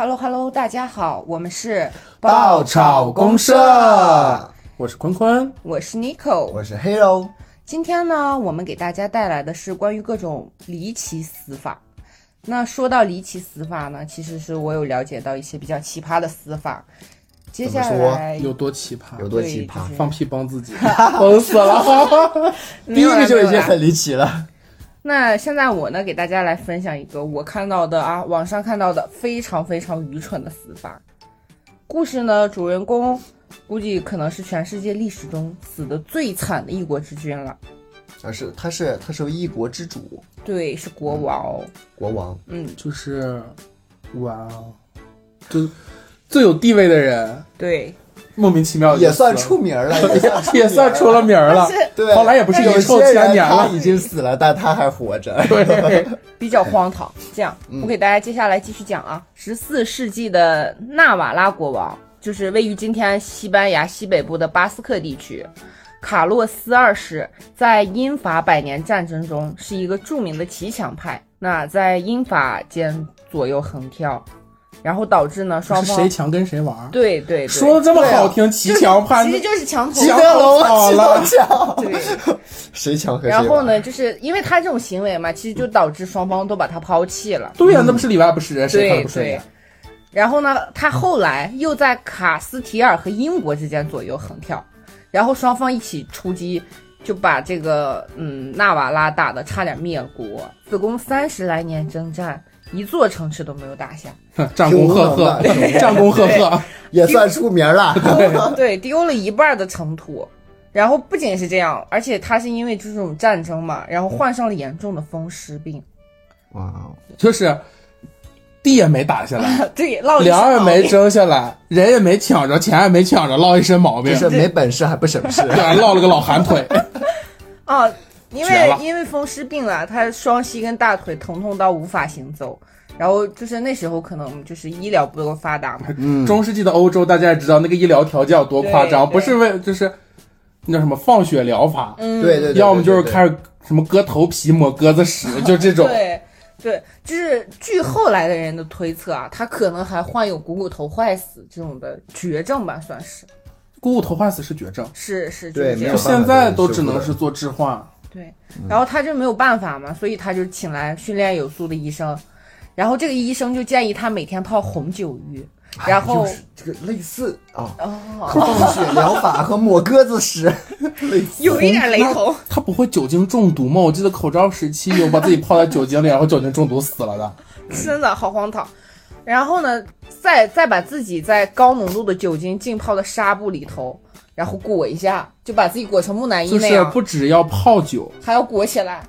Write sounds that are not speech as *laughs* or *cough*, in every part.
Hello Hello，大家好，我们是爆炒公社，我是坤坤，我是 Nico，我是 Hero。今天呢，我们给大家带来的是关于各种离奇死法。那说到离奇死法呢，其实是我有了解到一些比较奇葩的死法。接下来有多奇葩？有多奇葩？放屁帮自己，*laughs* 崩死了。*laughs* *laughs* 第一个就已经很离奇了。那现在我呢，给大家来分享一个我看到的啊，网上看到的非常非常愚蠢的死法。故事呢，主人公估计可能是全世界历史中死的最惨的一国之君了。啊，是他是他是一国之主，对，是国王。国王，嗯，就是哇，就最有地位的人，对。莫名其妙也算出名了，*laughs* 也算出了名了。对，后来也不是有些千年了，已经死了，但他还活着。*laughs* 对，比较荒唐。这样，我给大家接下来继续讲啊。十四世纪的纳瓦拉国王，就是位于今天西班牙西北部的巴斯克地区。卡洛斯二世在英法百年战争中是一个著名的骑墙派，那在英法间左右横跳。然后导致呢，双方谁强跟谁玩？对对对，说的这么好听，骑墙派其实就是墙头墙好了，对，谁强和谁然后呢，就是因为他这种行为嘛，其实就导致双方都把他抛弃了。对呀，那不是里外不是人，谁看不顺眼？然后呢，他后来又在卡斯提尔和英国之间左右横跳，然后双方一起出击，就把这个嗯纳瓦拉打的差点灭国。子贡三十来年征战。一座城池都没有打下，*laughs* *laughs* 战功赫赫，战功赫赫，也算出名了。*laughs* 对，丢了一半的城土。然后不仅是这样，而且他是因为这种战争嘛，然后患上了严重的风湿病。哇，就是地也没打下来，对，粮也没争下来，人也没抢着，钱也没抢着，落一身毛病，就是没本事还不省事，对，落了个老寒腿。哦。因为因为风湿病了，他双膝跟大腿疼痛到无法行走，然后就是那时候可能就是医疗不够发达嘛。*laughs* 嗯，中世纪的欧洲大家也知道那个医疗条件有多夸张，不是为就是那叫什么放血疗法，嗯，对对，要么就是开始什么割头皮抹鸽子屎，就这种。*laughs* 对对，就是据后来的人的推测啊，他可能还患有股骨头坏死这种的绝症吧，算是。股骨头坏死是绝症，是是，对，现在都只能是做置换。对，然后他就没有办法嘛，所以他就请来训练有素的医生，然后这个医生就建议他每天泡红酒浴，*laughs* 然后这个类似啊，放血疗法和抹鸽子屎，有一点雷同。他不会酒精中毒吗？我记得口罩时期有把自己泡在酒精里，然后酒精中毒死了的，真的好荒唐。然后呢，再再把自己在高浓度的酒精浸泡的纱布里头。然后裹一下，就把自己裹成木乃伊那样。就是不只要泡酒，还要裹起来。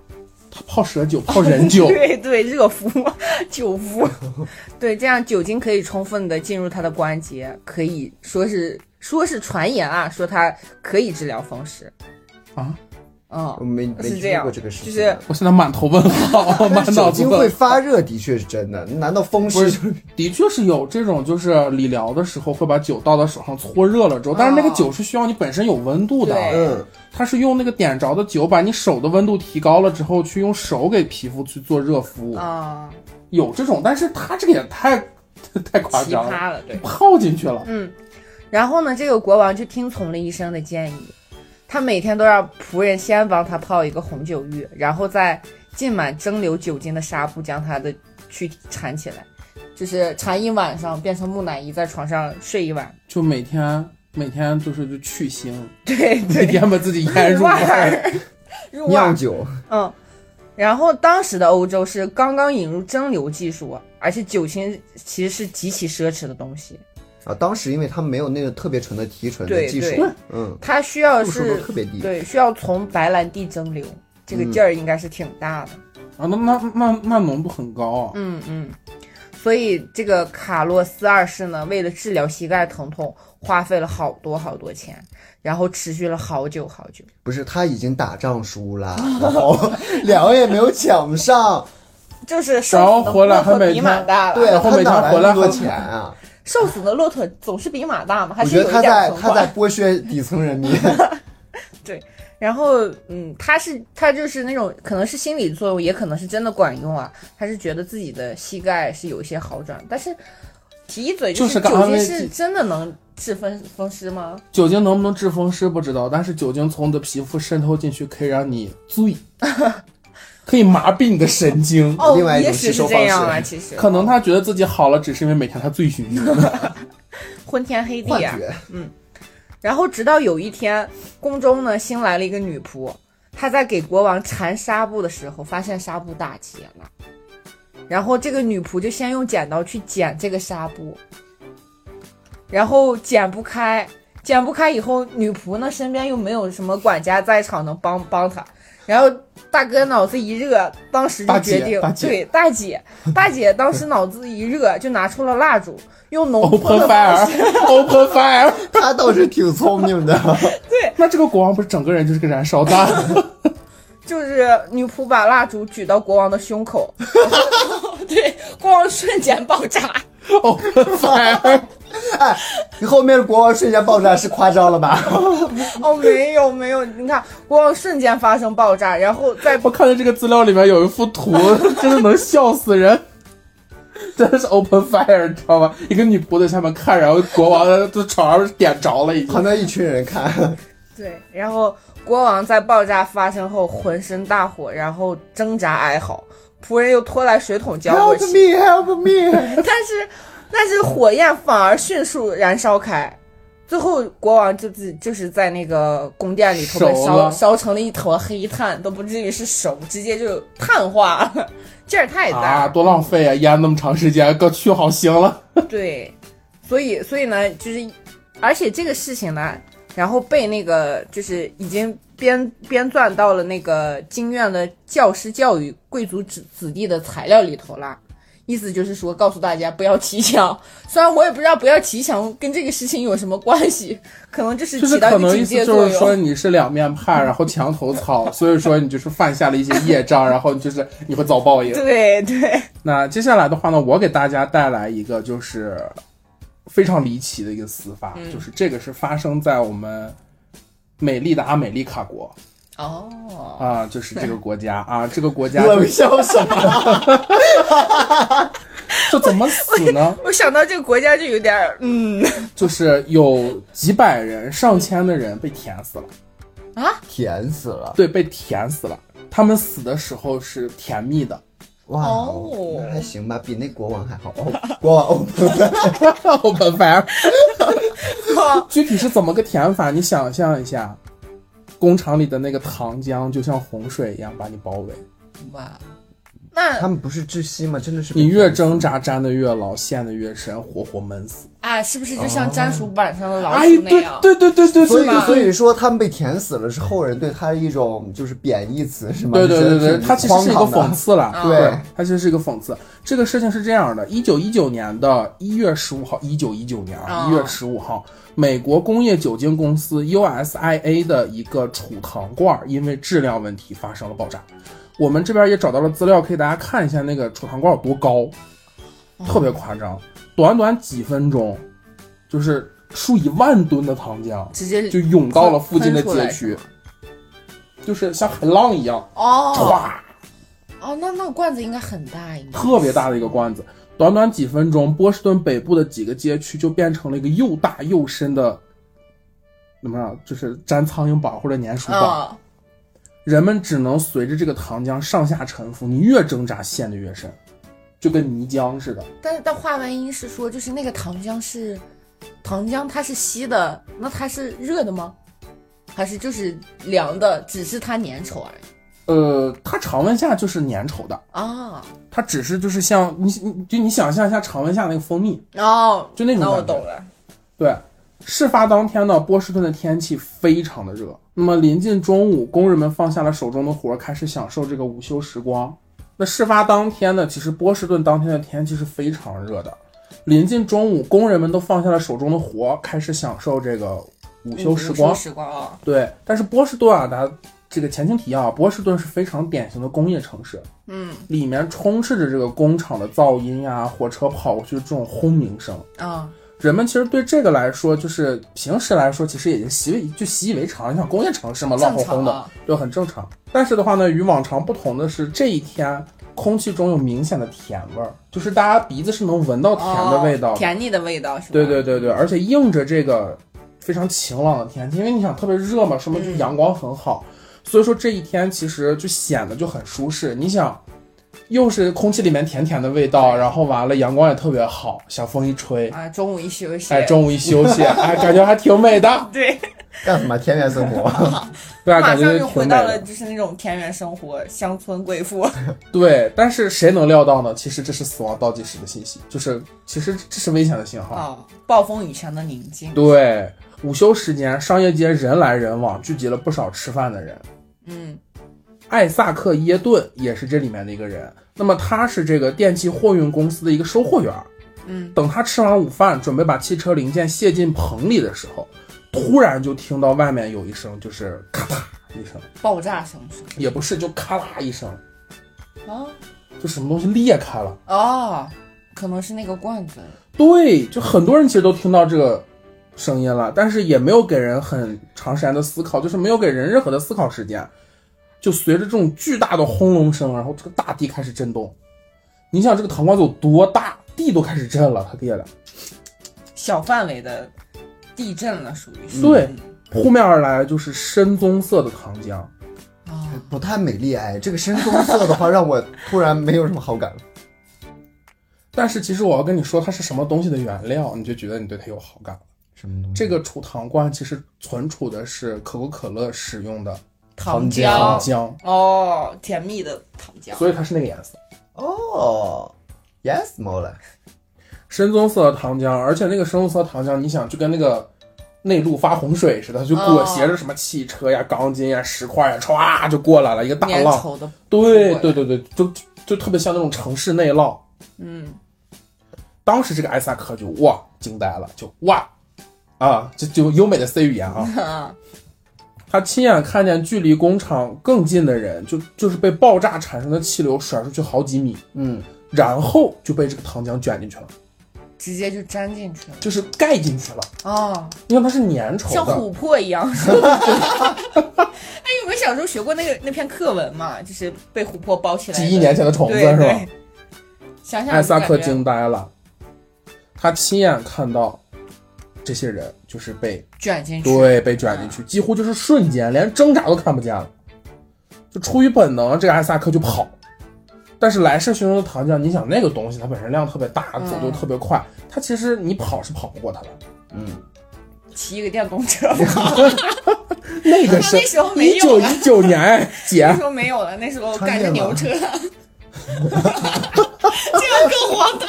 他泡蛇酒，*laughs* 泡人酒。对对，热敷 *laughs* 酒敷。*laughs* 对，这样酒精可以充分的进入他的关节，可以说是说是传言啊，说它可以治疗风湿。啊。嗯，我没没听过这个事情。就是我现在满头问号，*laughs* 满脑子。酒精会发热，的确是真的。难道风湿？的确是有这种，就是理疗的时候会把酒倒到手上搓热了之后，但是那个酒是需要你本身有温度的。嗯，它是用那个点着的酒把你手的温度提高了之后，去用手给皮肤去做热敷。啊，有这种，但是它这个也太 *laughs* 太夸张了，对，泡进去了。嗯，然后呢，这个国王就听从了医生的建议。他每天都让仆人先帮他泡一个红酒浴，然后再浸满蒸馏酒精的纱布将他的躯体缠起来，就是缠一晚上，变成木乃伊，在床上睡一晚。就每天每天就是就去腥，对，每天把自己腌入味，酿酒。嗯，然后当时的欧洲是刚刚引入蒸馏技术，而且酒精其实是极其奢侈的东西。啊，当时因为他们没有那个特别纯的提纯的技术，嗯，它需要是特别低，对，需要从白兰地蒸馏，这个劲儿应该是挺大的啊。那那那那浓度很高啊。嗯嗯，所以这个卡洛斯二世呢，为了治疗膝盖疼痛，花费了好多好多钱，然后持续了好久好久。不是，他已经打仗输了，然后粮也没有抢上，就是然后回来还每天对，然后每天回来多钱啊。瘦死的骆驼总是比马大嘛？我觉得他在他在剥削底层人民。*laughs* 对，然后嗯，他是他就是那种可能是心理作用，也可能是真的管用啊。他是觉得自己的膝盖是有一些好转，但是提一嘴，就是酒精是真的能治风风湿吗？酒精能不能治风湿不知道，但是酒精从你的皮肤渗透进去，可以让你醉，*laughs* 可以麻痹你的神经。哦，另外一种也许是吸收方这样啊，式其实可能他觉得自己好了，只是因为每天他醉醺醺的。昏天黑地啊。幻觉。然后直到有一天，宫中呢新来了一个女仆，她在给国王缠纱布的时候，发现纱布打结了。然后这个女仆就先用剪刀去剪这个纱布，然后剪不开，剪不开以后，女仆呢身边又没有什么管家在场能帮帮她，然后大哥脑子一热，当时就决定，大对大姐，大姐当时脑子一热，就拿出了蜡烛，用浓缩 Open 的方式 fire，Open fire。*laughs* 他倒是挺聪明的，*laughs* 对那这个国王不是整个人就是个燃烧弹？*laughs* 就是女仆把蜡烛举到国王的胸口，对，国王瞬间爆炸。Open fire。哎，*laughs* 你后面的国王瞬间爆炸是夸张了吧？*laughs* 哦，没有没有，你看国王瞬间发生爆炸，然后再 *laughs* 我看到这个资料里面有一幅图，真的能笑死人。真的是 open fire，你知道吗？一个女仆在下面看，然后国王的床上点着了，已经。旁边一群人看，对，然后国王在爆炸发生后浑身大火，然后挣扎哀嚎，仆人又拖来水桶浇过 Help 去，me, help me！但是但是火焰反而迅速燃烧开。最后，国王就自就是在那个宫殿里头被烧烧成了一坨黑炭，都不至于是熟，直接就碳化了，*laughs* 劲儿太大。啊，多浪费啊！腌那么长时间，哥去好腥了。*laughs* 对，所以所以呢，就是，而且这个事情呢，然后被那个就是已经编编撰到了那个经院的教师教育贵族子子弟的材料里头了。意思就是说，告诉大家不要骑墙。虽然我也不知道不要骑墙跟这个事情有什么关系，可能就是就是起到一个警戒作就是说。你是两面派，然后墙头草，所以说你就是犯下了一些业障，然后就是你会遭报应。*laughs* 对对，那接下来的话呢，我给大家带来一个就是非常离奇的一个死法，嗯就是这个是发生在我们美丽的阿美利卡国哦，啊，就是这个国家啊，这个国家冷就笑什么？*laughs* 就怎么死呢？我想到这个国家就有点，嗯就是有几百人、上千的人被填死了，啊，甜死了！对，被填死了。他们死的时候是甜蜜的哇，哦那还行吧，比那国王还好。哦，国王哦，，*laughs* open fire。具体是怎么个填法？你想象一下，工厂里的那个糖浆就像洪水一样把你包围，那他们不是窒息吗？真的是你越挣扎粘的越牢，陷的越深，活活闷死。哎，是不是就像粘鼠板上的老哎，对鼠那样？对对对对所以对，所以说他们被填死了，是后人对他的一种就是贬义词，是吗？对对对对，就觉得挺它其实是一个讽刺了，啊对它其实是一个讽刺。这个事情是这样的：一九一九年的一月十五号，一九一九年啊，啊一月十五号，美国工业酒精公司 USIA 的一个储糖罐因为质量问题发生了爆炸。我们这边也找到了资料，可以大家看一下那个储藏罐有多高，特别夸张，短短几分钟，就是数以万吨的糖浆直接就涌到了附近的街区，就是像海浪一样，哦。唰。哦，那那个罐子应该很大，应该特别大的一个罐子，短短几分钟，波士顿北部的几个街区就变成了一个又大又深的，怎么样？就是粘苍蝇板或者粘鼠宝，啊，人们只能随着这个糖浆上下沉浮，你越挣扎陷得越深，就跟泥浆似的。但是但话外音是说，就是那个糖浆是糖浆，它是稀的，那它是热的吗？还是就是凉的，只是它粘稠而已呃，它常温下就是粘稠的，啊？它只是就是像你你就你想象一下常温下那个蜂蜜，哦，就那种那我懂了。对，事发当天呢，波士顿的天气非常的热。那么临近中午，工人们放下了手中的活，开始享受这个午休时光。那事发当天呢，其实波士顿当天的天气是非常热的。临近中午，工人们都放下了手中的活，开始享受这个午休时光午。时光啊，对，但是波士顿啊，大家这个前情提要啊，波士顿是非常典型的工业城市，嗯里面充斥着这个工厂的噪音呀、火车跑过去的这种轰鸣声。啊，人们其实对这个来说，就是平时来说，其实已经习为就习以为常。你像工业城市嘛，乱哄哄的。就很正常。但是的话呢，与往常不同的是，这一天空气中有明显的甜味儿，就是大家鼻子是能闻到甜的味道。哦甜腻的味道是吧？对对对对，而且映着这个非常晴朗的天气，因为你想特别热嘛，说明就阳光很好，所以说这一天其实就显得就很舒适。你想，又是空气里面甜甜的味道，然后完了阳光也特别好，小风一吹，啊，中午一休息，哎，中午一休息，*laughs* 哎，感觉还挺美的，*laughs* 对，干什么田园生活？*laughs* 对啊，感觉又回到。了就是那种田园生活，乡村贵妇。对，但是谁能料到呢？其实这是死亡倒计时的信息，就是其实这是危险的信号。啊，暴风雨前的宁静。对，午休时间，商业街人来人往，聚集了不少吃饭的人。嗯，艾萨克耶顿也是这里面的一个人。那么他是这个电器货运公司的一个收货员。嗯，等他吃完午饭，准备把汽车零件卸进棚里的时候，突然就听到外面有一声，就是咔嗒一声，爆炸声也不是，就咔啦一声，啊就什么东西裂开了。哦，可能是那个罐子。对，就很多人其实都听到这个声音了，但是也没有给人很长时间的思考，就是没有给人任何的思考时间。就随着这种巨大的轰隆声，然后这个大地开始震动。你想这个糖罐子有多大，地都开始震了，它裂了。小范围的地震了，属于是。对，扑面而来就是深棕色的糖浆。啊，不太美丽哎，这个深棕色的话让我突然没有什么好感了。*laughs* 但是其实我要跟你说它是什么东西的原料，你就觉得你对它有好感了。什么东西？这个储糖罐其实存储的是可口可乐使用的糖浆糖浆。哦，甜蜜的糖浆。所以它是那个颜色。哦，yes 猫了。深棕色的糖浆，而且那个深棕色的糖浆，你想就跟那个内陆发洪水似的，就裹挟着什么汽车呀、钢筋呀、石块呀，歘就过来了，一个大浪。稠的。对对对对，就就就特别像那种城市内涝。嗯，当时这个艾萨克就哇惊呆了，就哇啊，就就优美的 C 语言啊。他亲眼看见距离工厂更近的人，就就是被爆炸产生的气流甩出去好几米，嗯，然后就被这个糖浆卷进去了，直接就粘进去了。就是盖进去了。哦，因为它是粘稠的，像琥珀一样。是 *laughs* 吧哎，有没有小时候学过那个那篇课文嘛？就是被琥珀包起来。几亿年前的虫子是吧？*laughs* 想想艾萨克惊呆了，他亲眼看到这些人就是被卷进去。对被卷进去，几乎就是瞬间，连挣扎都看不见了。就出于本能，这个艾萨克就跑。但是来势汹汹的糖浆，你想那个东西它本身量特别大，嗯走得又特别快，它其实你跑是跑不过它的。嗯骑一个电动车。*laughs* 那个是 *laughs* 那时候没一九一九年，哎姐那，时候没有了，那时候赶着穿越吗牛车。*laughs* 这样更荒唐。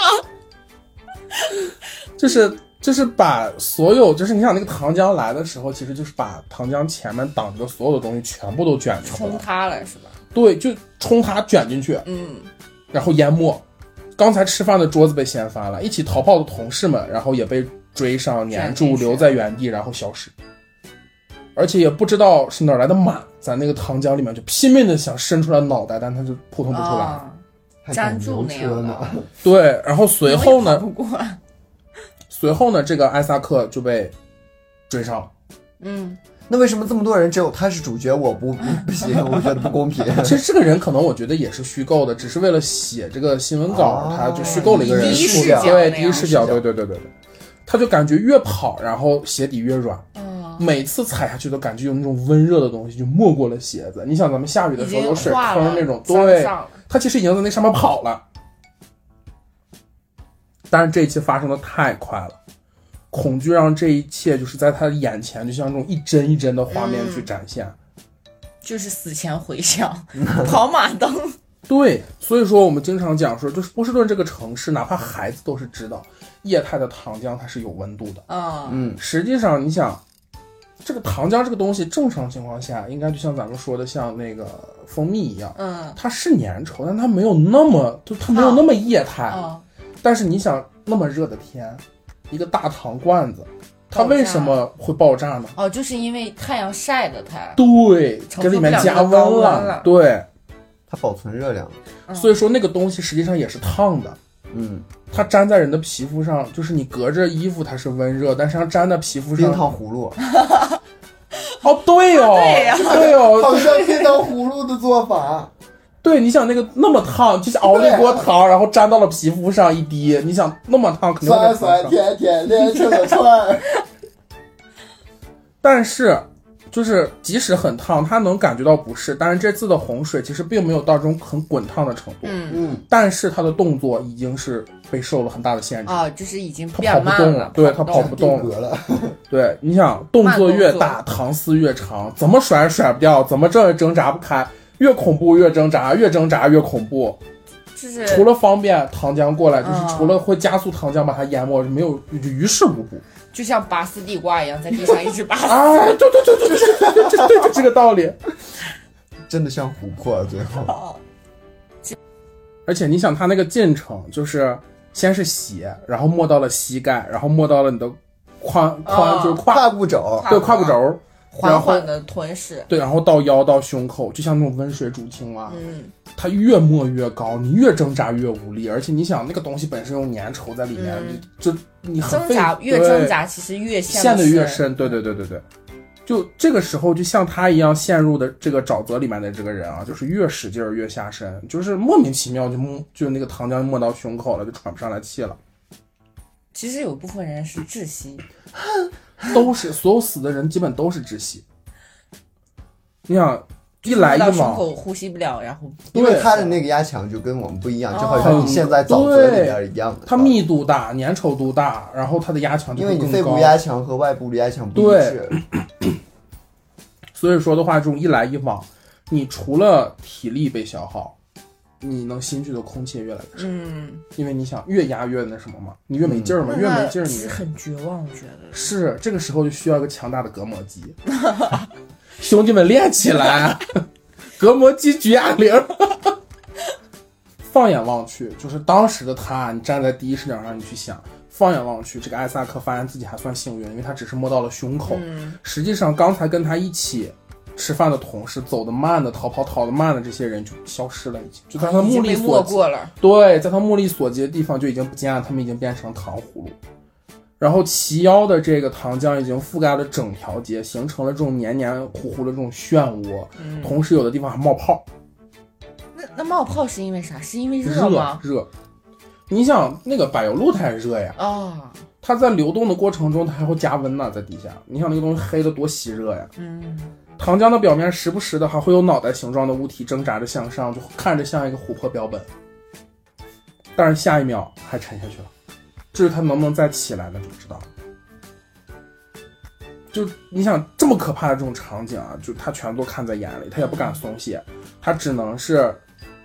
就是就是把所有就是你想那个糖浆来的时候，其实就是把糖浆前面挡着的所有的东西全部都卷出来冲了，塌了是吧？对，就冲它卷进去，嗯，然后淹没。刚才吃饭的桌子被掀翻了，一起逃跑的同事们，然后也被追上粘住，留在原地，然后消失。而且也不知道是哪儿来的马，在那个糖浆里面就拼命的想伸出来脑袋，但它就扑通不出来。啊，还粘住那样车呢的。对，然后随后呢。随后呢，这个艾萨克就被追上。了。嗯，那为什么这么多人只有他是主角，我不不不行？我觉得不公平。*laughs* 其实这个人可能我觉得也是虚构的，只是为了写这个新闻稿，哦。他就虚构了一个人物，第一视角对第一视角，对对对对对，他就感觉越跑，然后鞋底越软，嗯，每次踩下去都感觉有那种温热的东西就没过了鞋子。你想咱们下雨的时候有水坑那种，对，他其实已经在那上面跑了，但是这一切发生的太快了。恐惧让这一切就是在他的眼前，就像这种一帧一帧的画面去展现。就是死前回想，*laughs* 跑马灯。对，所以说我们经常讲说，就是波士顿这个城市，哪怕孩子都是知道液态的糖浆它是有温度的。啊，嗯，实际上，你想，这个糖浆这个东西，正常情况下应该就像咱们说的，像那个蜂蜜一样，嗯它是粘稠，但它没有那么，就它没有那么液态。嗯，但是你想，那么热的天，一个大糖罐子，它为什么会爆炸呢？哦，就是因为太阳晒的它。对，给里面加温了。对，它保存热量。嗯所以说那个东西实际上也是烫的。嗯，它粘在人的皮肤上，就是你隔着衣服它是温热，但是它粘在皮肤上冰，糖葫芦，哦，对哦，*laughs* 对呀对哦，好像冰糖葫芦的做法。对，你想那个那么烫，就是熬了一锅汤，然后粘到了皮肤上一滴，你想那么烫，肯定会酸酸。甜甜连成了串。*laughs* 但是，就是即使很烫，他能感觉到不适，但是这次的洪水其实并没有到这种很滚烫的程度。嗯嗯，但是他的动作已经是被受了很大的限制，啊，就是已经他跑变慢不动了，对他跑不动了。*laughs* *laughs* 对，你想动作越大，糖丝越长，怎么甩也甩不掉，怎么挣也挣扎不开，越恐怖越挣扎，越挣扎越恐怖。就是除了方便糖浆过来，就是嗯除了会加速糖浆把它淹没，没有于事无补。就像拔丝地瓜一样，在地上一直拔丝。*laughs* 哎，对对对对对对对对，就这个道理。真的像琥珀，最后而且你想，他那个进程就是先是血，然后没到了膝盖，然后没到了你的髋髋，哦就是胯，胯骨肘，对胯骨轴，缓缓的吞噬。对，然后到腰到胸口，就像那种温水煮青蛙。嗯，它越没越高，你越挣扎越无力，而且你想那个东西本身有粘稠在里面，嗯就就你很挣扎越挣扎，其实越陷得得越深。对对对对对，就这个时候，就像他一样陷入的这个沼泽里面的这个人啊，就是越使劲儿越下深，就是莫名其妙就摸就那个糖浆没到胸口了，就喘不上来气了。其实有部分人是窒息，*laughs* *laughs* 都是所有死的人基本都是窒息。你想一来一往，胸口呼吸不了，然后因为对它的那个压强就跟我们不一样，哦就好像你现在沼泽里边一样的。它密度大，粘稠度大，然后它的压强就因为。你肺部压强和外部的压强不一致，*coughs* 所以说的话，这种一来一往，你除了体力被消耗，你能吸进的空气也越来越少。嗯，因为你想越压越那什么嘛，你越没劲儿嘛，越没劲儿你是很绝望，我觉得。是这个时候就需要一个强大的隔膜机，*laughs* 兄弟们练起来，*laughs* 隔膜机举哑铃。放眼望去，就是当时的他，你站在第一视角上，你去想，放眼望去，这个艾萨克发现自己还算幸运，因为他只是摸到了胸口。嗯，实际上，刚才跟他一起吃饭的同事，走得慢的、逃跑逃得慢的这些人就消失了，已经就在他目力所过了。对，在他目力所及的地方就已经不见了，他们已经变成糖葫芦。然后齐腰的这个糖浆已经覆盖了整条街，形成了这种黏黏糊糊的这种漩涡，嗯，同时有的地方还冒泡，那那冒泡是因为啥？是因为热吗？热。你想那个柏油路它也热呀，啊，它在流动的过程中它还会加温呢，在底下。你想那个东西黑的多吸热呀，嗯，糖浆的表面时不时的还会有脑袋形状的物体挣扎着向上，就看着像一个琥珀标本。但是下一秒还沉下去了，这是它能不能再起来，那就不知道了。就你想这么可怕的这种场景啊，就他全都看在眼里，他也不敢松懈，他只能是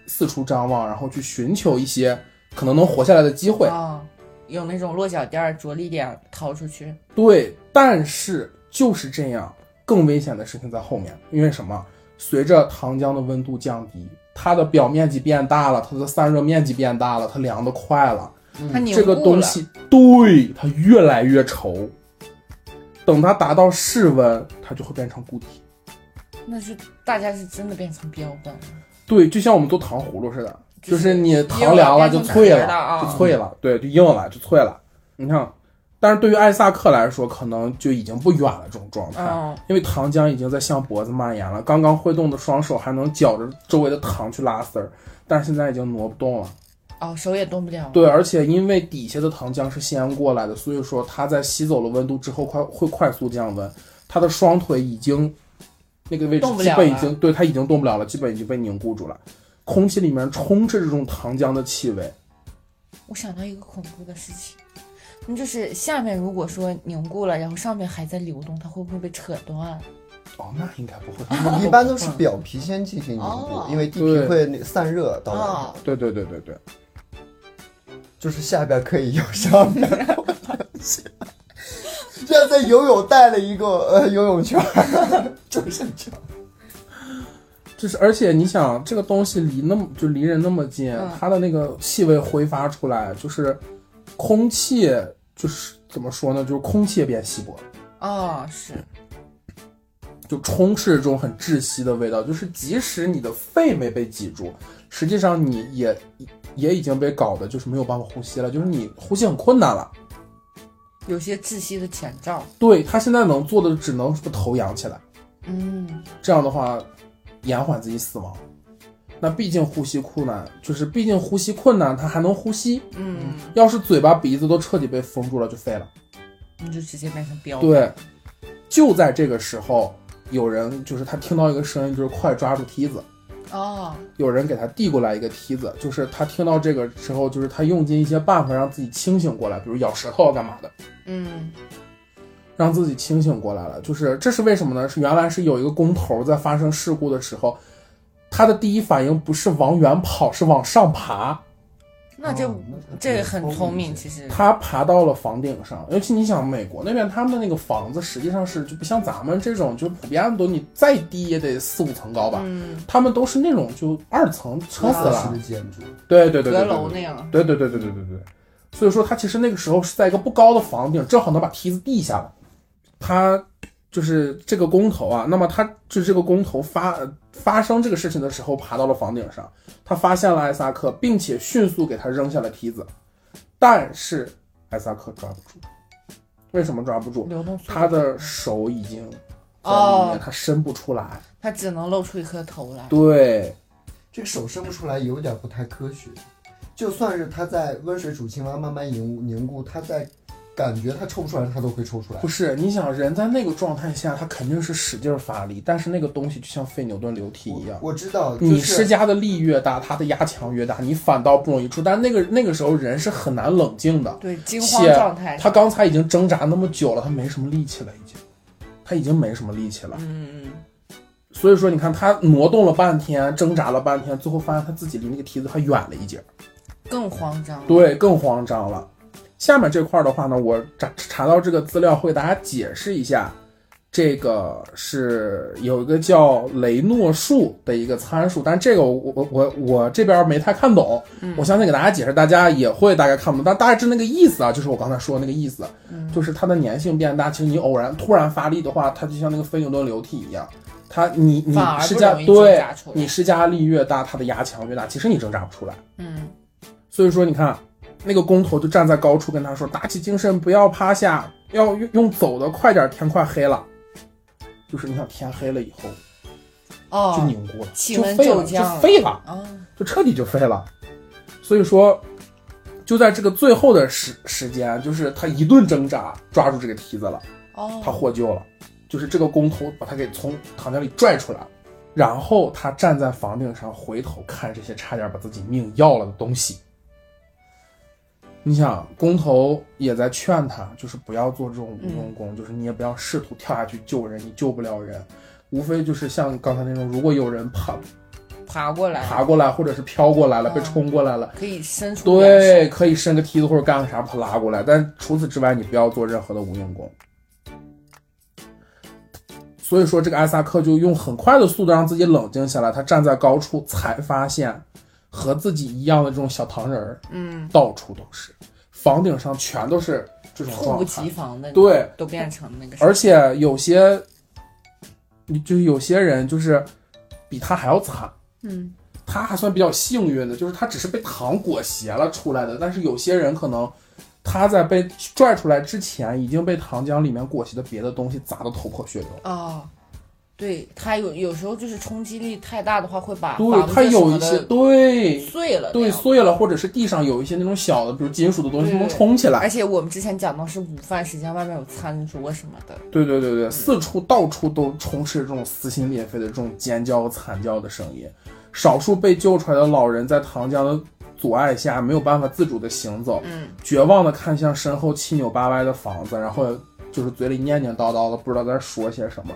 四处张望，然后去寻求一些可能能活下来的机会。啊，有那种落脚点、着力点逃出去。对，但是就是这样，更危险的事情在后面，因为什么？随着糖浆的温度降低，它的表面积变大了，它的散热面积变大了，它凉的快了，它凝这个东西对它越来越稠，等它达到室温，它就会变成固体。那是大家是真的变成标本了。对，就像我们做糖葫芦似的，就就是是你糖凉了就脆了，啊就脆了，对，就硬了就脆了。你看，但是对于艾萨克来说，可能就已经不远了这种状态，嗯因为糖浆已经在向脖子蔓延了。刚刚挥动的双手还能绞着周围的糖去拉丝儿，但是现在已经挪不动了。哦，手也动不了了。对，而且因为底下的糖浆是先过来的，所以说它在吸走了温度之后，快会快速降温。他的双腿已经那个位置基本已经对他已经动不了了，基本已经被凝固住了。空气里面充斥着这种糖浆的气味，我想到一个恐怖的事情，那就是下面如果说凝固了，然后上面还在流动，它会不会被扯断？哦，那应该不会，*laughs* 一般都是表皮先进行凝哦固，因为地对皮会那散热到哦外面，对对对对对，就是下边可以有，上面不能下。这在游泳带了一个呃游泳圈儿，就是这样。就是而且你想这个东西离那么就离人那么近，嗯它的那个气味挥发出来，就是空气就是怎么说呢，就是空气也变稀薄了。哦，是，就充斥这种很窒息的味道，就是即使你的肺没被挤住，实际上你也也已经被搞的，就是没有办法呼吸了，就是你呼吸很困难了。有些窒息的前兆。对他现在能做的只能把头仰起来，嗯，这样的话延缓自己死亡。那毕竟呼吸困难，就是毕竟呼吸困难，他还能呼吸。嗯，要是嘴巴鼻子都彻底被封住了，就废了。你就直接变成标。对，就在这个时候，有人就是他听到一个声音，就是快抓住梯子。哦，有人给他递过来一个梯子，就是他听到这个时候，就是他用尽一些办法让自己清醒过来，比如咬舌头干嘛的，嗯让自己清醒过来了。就是这是为什么呢？是原来是有一个工头在发生事故的时候，他的第一反应不是往远跑，是往上爬。那这、哦这个很聪明，其实。他爬到了房顶上，尤其你想，美国那边他们的那个房子实际上是就不像咱们这种，就普遍都你再低也得四五层高吧，嗯，他们都是那种就二层，撑死了的。建筑，对对对对阁对对楼那样。对对对对对对对，所以说他其实那个时候是在一个不高的房顶，正好能把梯子递下来。他就是这个工头啊，那么他就这个工头发呃发生这个事情的时候，爬到了房顶上，他发现了艾萨克，并且迅速给他扔下了梯子，但是艾萨克抓不住，为什么抓不住？流动他的手已经在里哦面，他伸不出来。他只能露出一颗头来。对，这个手伸不出来，有点不太科学。就算是他在温水煮青蛙慢慢凝凝固，他在感觉他抽不出来，他都会抽出来不。是，你想人在那个状态下，他肯定是使劲儿发力，但是那个东西就像费牛顿流体一样。我知道，你就是施加的力越大，它的压强越大，你反倒不容易出。但那个那个时候人是很难冷静的，对，惊慌且状态。他刚才已经挣扎那么久了，他没什么力气了，已经，他已经没什么力气了。嗯嗯所以说，你看他挪动了半天，挣扎了半天，最后发现他自己离那个梯子还远了一截更慌张。对，更慌张了。下面这块儿的话呢，我查查到这个资料，会给大家解释一下。这个是有一个叫雷诺数的一个参数，但这个我我我我这边没太看懂，我相信给大家解释，大家也会大概看懂，但大致那个意思啊，就是我刚才说的那个意思，就是它的粘性变大，其实你偶然突然发力的话，它就像那个非牛顿流体一样，它你你施加对你施加力越大，它的压强越大，其实你挣扎不出来。嗯所以说，你看那个工头就站在高处跟他说：“打起精神，不要趴下，要用用走的，快点，天快黑了。”就是你想天黑了以后就哦凝固了，就废了，就废了，哦就彻底就废了。所以说，就在这个最后的时时间，就是他一顿挣扎，抓住这个梯子了，哦，他获救了。就是这个工头把他给从躺架里拽出来，然后他站在房顶上回头看这些差点把自己命要了的东西。你想，工头也在劝他，就是不要做这种无用功，就是你也不要试图跳下去救人，你救不了人，无非就是像刚才那种，如果有人爬爬过来，爬过来，或者是飘过来了，哦被冲过来了，可以伸出援对，可以伸个梯子或者干个啥把他拉过来，但除此之外，你不要做任何的无用功。所以说，这个艾萨克就用很快的速度让自己冷静下来。他站在高处，才发现和自己一样的这种小糖人儿嗯，到处都是，房顶上全都是这种猝状态不及。防的，对，都变成那个，而且有些，你就是有些人就是比他还要惨。嗯他还算比较幸运的，就是他只是被糖裹挟了出来的，但是有些人可能他在被拽出来之前已经被糖浆里面裹挟的别的东西砸得头破血流。哦，对，它有有时候就是冲击力太大的话，会把对，房它子什么有一些对碎了，对碎了，，或者是地上有一些那种小的，比如金属的东西能冲起来而。且我们之前讲到是午饭时间，外面有餐桌什么的，对对对对，四处到处都充斥这种撕心裂肺的这种尖叫和惨叫的声音。少数被救出来的老人在糖浆的阻碍下没有办法自主的行走，嗯，绝望的看向身后七扭八歪的房子，然后就是嘴里念念叨叨的，不知道在说些什么。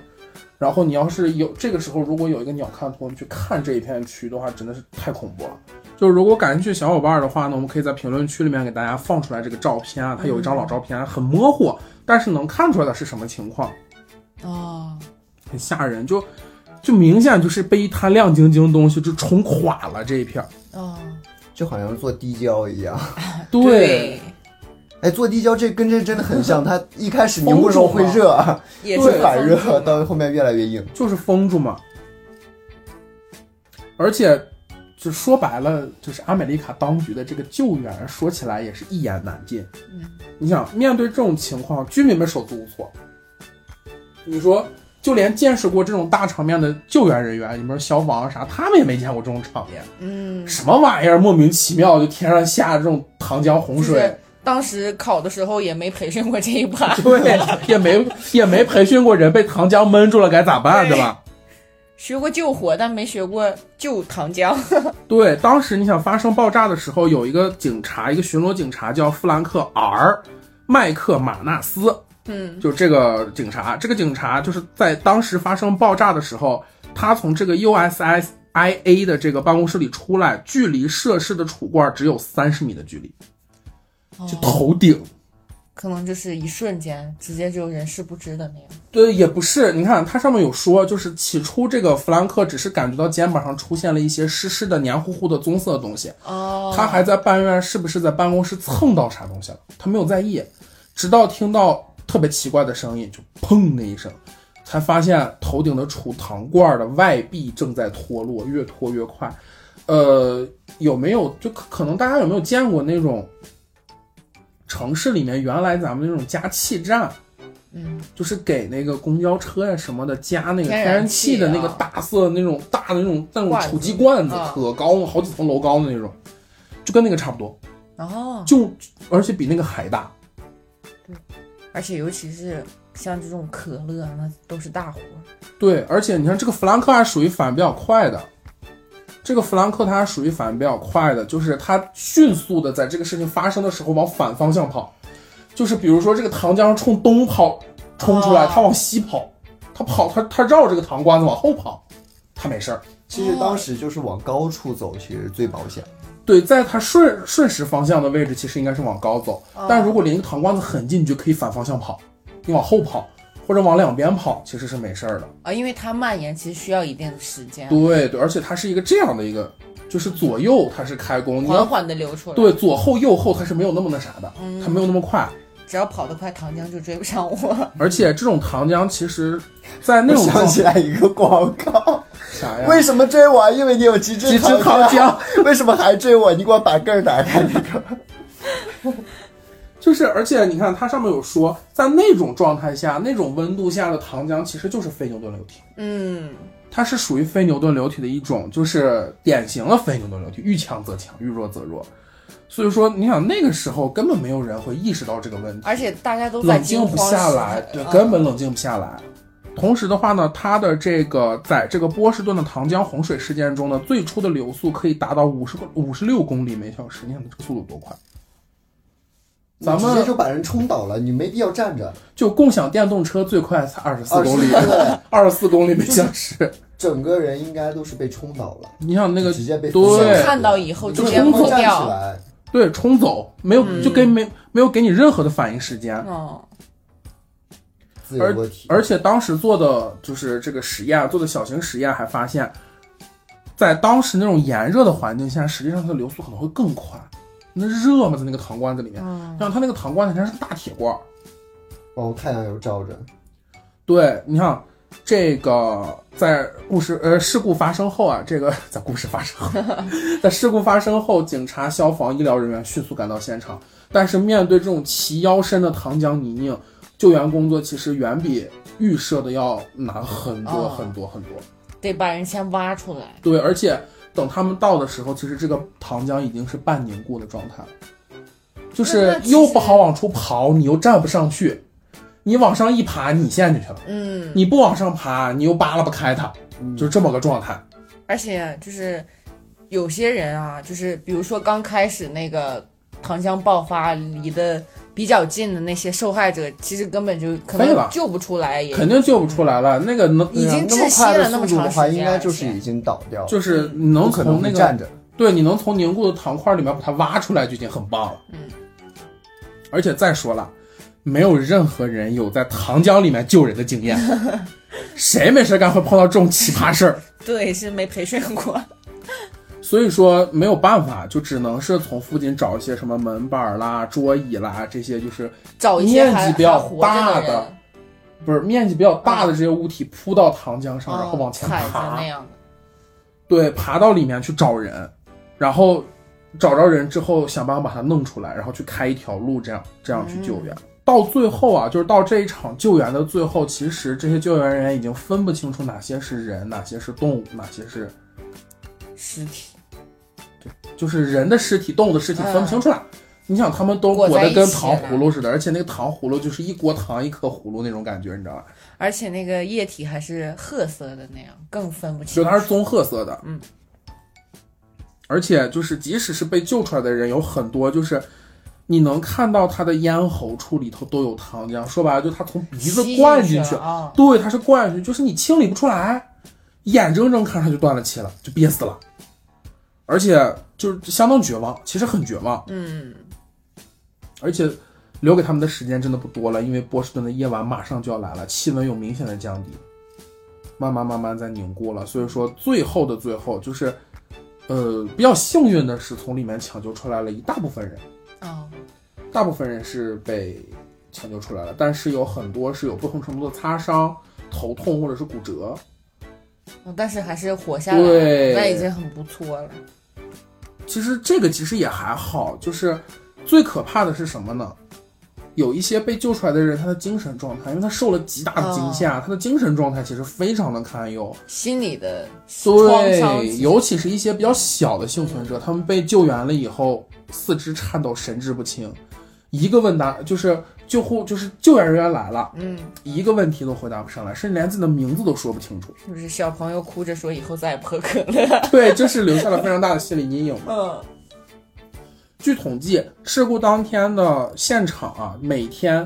然后你要是有这个时候，如果有一个鸟瞰图，你去看这一片区的话，真的是太恐怖了。就是如果感兴趣小伙伴的话呢，我们可以在评论区里面给大家放出来这个照片啊，它有一张老照片，很模糊，但是能看出来的是什么情况，哦，很吓人，就就明显就是被一滩亮晶晶的东西就冲垮了这一片儿。哦，就好像做滴胶一样。对，*laughs* 哎，做地胶这跟这真的很像，*laughs* 它一开始凝固的时候会热，会 *laughs* 也是对反热到后面越来越硬。就是封住嘛。而且，就说白了，就是阿美利卡当局的这个救援，说起来也是一言难尽。嗯，你想，面对这种情况，居民们手足无措。你说，就连见识过这种大场面的救援人员，你比如消防啊啥，他们也没见过这种场面。嗯，什么玩意儿，莫名其妙就天上下这种糖浆洪水就是，当时考的时候也没培训过这一趴，*laughs* 对，也没也没培训过人被糖浆闷住了该咋办，对吧？学过救火，但没学过救糖浆。*laughs* 对，当时你想发生爆炸的时候，有一个警察，一个巡逻警察叫弗兰克 ·R. 麦克马纳斯，嗯，就这个警察，这个警察就是在当时发生爆炸的时候，他从这个 USIA 的这个办公室里出来，距离涉事的储罐只有三十米的距离，就头顶。可能就是一瞬间，直接就人事不知的那样。对，也不是，你看它上面有说，就是起初这个弗兰克只是感觉到肩膀上出现了一些湿湿的、黏糊糊的棕色的东西，哦他还在抱怨是不是在办公室蹭到啥东西了，他没有在意，直到听到特别奇怪的声音，就砰的一声，才发现头顶的储糖罐的外壁正在脱落，越脱越快。呃，有没有就可可能大家有没有见过那种城市里面原来咱们那种加气站？嗯，就是给那个公交车呀什么的加那个天然气的那个大色那种大的那种那种储气罐子，啊可高了，好几层楼高的那种，就跟那个差不多，哦，就而且比那个还大。对而且尤其是像这种可乐，那都是大活。对，而且你看这个弗兰克还属于反应比较快的，这个弗兰克他还属于反应比较快的，就是他迅速的在这个事情发生的时候往反方向跑，就是比如说这个糖浆冲东跑冲出来，哦他往西跑，他跑他他绕这个糖罐子往后跑，他没事儿。其实当时就是往高处走，其实最保险。对，在它顺顺时方向的位置，其实应该是往高走，但如果离那个糖罐子很近，你就可以反方向跑，你往后跑或者往两边跑，其实是没事儿的。啊，因为它蔓延其实需要一定的时间，对对，而且它是一个这样的一个，就是左右它是开弓，你缓缓的流出来。对，左后右后它是没有那么那啥的，它没有那么快。只要跑得快，糖浆就追不上我。而且这种糖浆其实，在那我种状想起来一个广告，*laughs* 啥呀？为什么追我？因为你有极致极致糖浆。为什么还追我？你给我把盖儿打开那个。*laughs* 就是，而且你看它上面有说，在那种状态下、那种温度下的糖浆其实就是非牛顿流体。嗯，它是属于非牛顿流体的一种，就是典型的非牛顿流体，遇强则强，遇弱则弱。所以说，你想那个时候根本没有人会意识到这个问题，而且大家都在冷静不下来，对，嗯根本冷静不下来。同时的话呢，它的这个在这个波士顿的糖浆洪水事件中呢，最初的流速可以达到五十五十六公里每小时，你想这个速度多快？咱们直接们就把人冲倒了，你没必要站着。就共享电动车最快才二十四公里，对，*laughs* 二十四公里每小时。整个人应该都是被冲倒了，你想那个直接被对看到以后就直接疯冲走掉。对，冲走，没有、就给没没有给你任何的反应时间，嗯，而。而且当时做的就是这个实验，做的小型实验还发现，在当时那种炎热的环境下，实际上它的流速可能会更快。那热嘛，在那个糖罐子里面，嗯。像它那个糖罐子它是大铁罐儿，哦，太阳有照着，对，你看这个在故事呃事故发生后啊，这个在故事发生后，*laughs* 在事故发生后，警察、消防、医疗人员迅速赶到现场，但是面对这种齐腰深的糖浆泥泞，救援工作其实远比预设的要难很多哦。很多很多。得把人先挖出来。对，而且等他们到的时候，其实这个糖浆已经是半凝固的状态，就是又不好往出刨，你又站不上去，你往上一爬，你陷进去了。嗯，你不往上爬，你又扒拉不开它，就是这么个状态。而且就是有些人啊，就是比如说刚开始那个糖浆爆发离得比较近的那些受害者，其实根本就可能救不出来，也肯定救不出来了。那个能已经窒息了那么速度的话，长时间，应该就是已经倒掉了，就是你能可能从那个站着。对，你能从凝固的糖块里面把它挖出来就已经很棒了。嗯，而且再说了，没有任何人有在糖浆里面救人的经验，*laughs* 谁没事干会碰到这种奇葩事儿？对是没培训过。所以说没有办法，就只能是从附近找一些什么门板啦、桌椅啦这些，就是找一些面积比较大的，不是面积比较大的这些物体铺到糖浆上，然后往前爬那。样的。对，爬到里面去找人，然后找着人之后想办法把它弄出来，然后去开一条路，这样这样去救援。到最后啊，就是到这一场救援的最后，其实这些救援人员已经分不清楚哪些是人，哪些是动物，哪些是尸体，就是人的尸体、动物的尸体嗯分不清楚了。你想，他们都裹得跟糖葫芦似的，而且那个糖葫芦就是一锅糖一颗葫芦那种感觉，你知道吧？而且那个液体还是褐色的那样，更分不清楚。就它是棕褐色的，嗯。而且就是，即使是被救出来的人，有很多就是你能看到他的咽喉处里头都有糖浆。说白了，就他从鼻子灌进去，对，他是灌进去，就是你清理不出来，眼睁睁看着他就断了气了，就憋死了，而且就是相当绝望，其实很绝望，嗯，而且留给他们的时间真的不多了，因为波士顿的夜晚马上就要来了，气温有明显的降低，慢慢慢慢在凝固了，所以说最后的最后就是，呃，比较幸运的是从里面抢救出来了一大部分人。哦，大部分人是被抢救出来了，但是有很多是有不同程度的擦伤、头痛或者是骨折。哦但是还是活下来了，对那已经很不错了。其实这个其实也还好，就是最可怕的是什么呢？有一些被救出来的人，他的精神状态，因为他受了极大的惊吓，他的精神状态其实非常的堪忧。心理的对，尤其是一些比较小的幸存者，他们被救援了以后，四肢颤抖、神志不清，一个问答就是救护就是救援人员来了，嗯，一个问题都回答不上来，甚至连自己的名字都说不清楚。就是小朋友哭着说以后再也不喝可乐。*laughs* 对，这是留下了非常大的心理阴影嘛。*laughs* 嗯，据统计，事故当天的现场啊，每天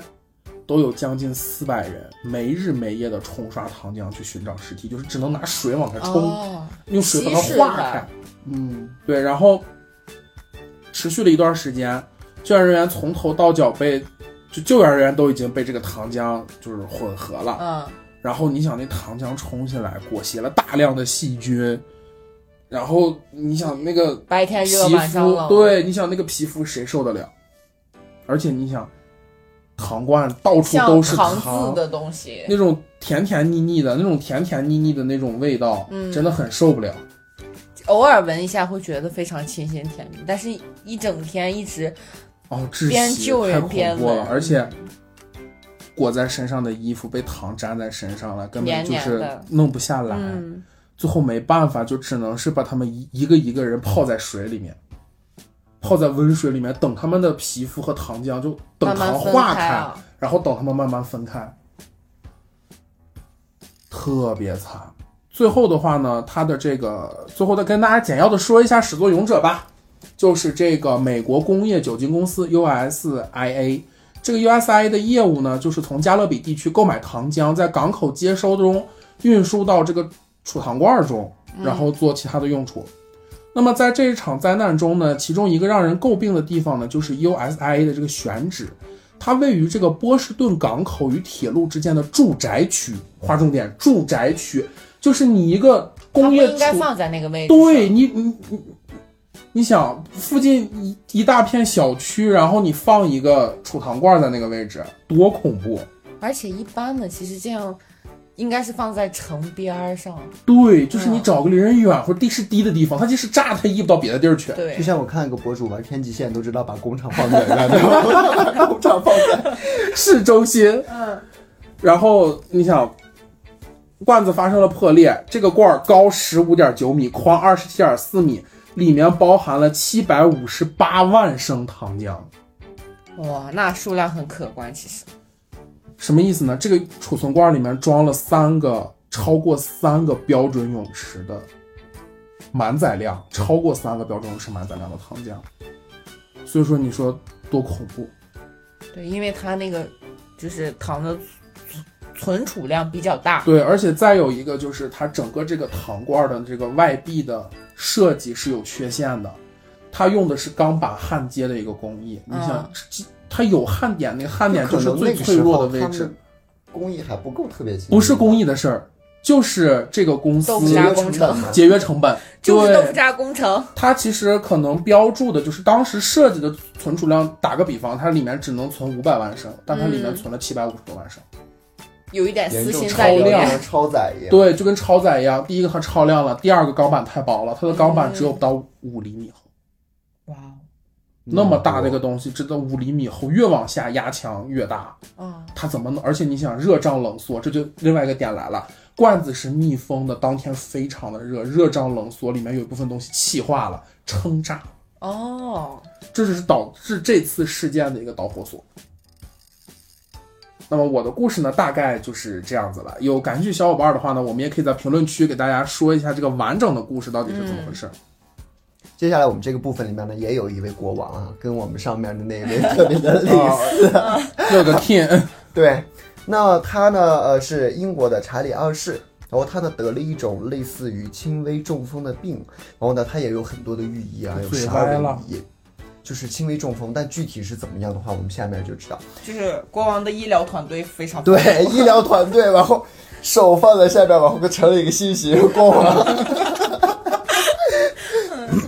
都有将近四百人没日没夜的冲刷糖浆去寻找尸体，就是只能拿水往下冲，哦，用水把它化开。嗯，对，然后持续了一段时间，救援人员从头到脚被，就救援人员都已经被这个糖浆就是混合了。嗯，然后你想那糖浆冲下来，裹挟了大量的细菌，然后你想那个白天热皮，晚上冷，，对，你想那个皮肤谁受得了？而且你想，糖罐到处像都是糖渍的东西，那种甜甜腻腻的那种甜甜腻腻的那种味道，嗯真的很受不了。偶尔闻一下会觉得非常清新甜蜜，但是一整天一直哦，窒边息，救人太恐怖了，而且。裹在身上的衣服被糖粘在身上了，根本就是弄不下来。嗯，最后没办法，就只能是把他们一一个一个人泡在水里面，泡在温水里面，等他们的皮肤和糖浆就等糖化开啊，然后等他们慢慢分开，特别惨。最后的话呢，他的这个最后再跟大家简要的说一下始作俑者吧，就是这个美国工业酒精公司 USIA。这个 USIA 的业务呢，就是从加勒比地区购买糖浆，在港口接收中运输到这个储糖罐中，然后做其他的用处。那么在这一场灾难中呢，其中一个让人诟病的地方呢，就是 USIA 的这个选址，它位于这个波士顿港口与铁路之间的住宅区。划重点，住宅区就是你一个工业储应该放在那个位置，对你，你你你想，附近一一大片小区，然后你放一个储糖罐在那个位置，多恐怖！而且一般的其实这样应该是放在城边儿上，对，就是你嗯找个离人远或者地势低的地方，它即使炸，它也移不到别的地儿去。对就，像我看一个博主玩天际线，都知道把工厂放远远的，把 *laughs* 工厂放在 *laughs* 市中心。嗯，然后你想，罐子发生了破裂，这个罐儿高十五点九米，宽二十七点四米，里面包含了七百五十八万升糖浆。哇，那数量很可观，其实，什么意思呢？这个储存罐里面装了三个超过三个标准泳池的满载量，超过三个标准泳池满载量的糖浆。所以说，你说多恐怖？对，因为它那个就是糖的存储量比较大，对，而且再有一个就是它整个这个糖罐的这个外壁的设计是有缺陷的，它用的是钢板焊接的一个工艺。你想，这它有焊点，那个焊点就是最脆弱的位置，工艺还不够特别精，不是工艺的事儿，就是这个公司豆腐渣工程节约成本，*laughs* 对就是豆腐渣工程，它其实可能标注的就是当时设计的存储量。打个比方，它里面只能存五百万升，但它里面嗯存了七百五十多万升。有一点私心在里量量面。超载一样。对，就跟超载一样。第一个它超量了，第二个钢板太薄了，它的钢板只有不到五厘米厚。哇哦，那么大的一个东西，直到五厘米厚，越往下压强越大，啊，它怎么能？而且你想热胀冷缩，这就另外一个点来了。罐子是密封的，当天非常的热，热胀冷缩，里面有一部分东西气化了，撑炸，哦，这就是导致这次事件的一个导火索。那么我的故事呢，大概就是这样子了。有感兴趣小伙伴的话呢，我们也可以在评论区给大家说一下这个完整的故事到底是怎么回事。接下来我们这个部分里面呢，也有一位国王啊，跟我们上面的那一位特别的类似。啊，有个 king，*laughs* 对，那他呢，呃，是英国的查理二世，然后他呢得了一种类似于轻微中风的病，然后呢，他也有很多的寓意啊，有嘴十二个寓意，就是轻微中风，但具体是怎么样的话，我们下面就知道。就是国王的医疗团队非常对，医疗团队，然后手放在下边，然后成了一个信息国王。*laughs*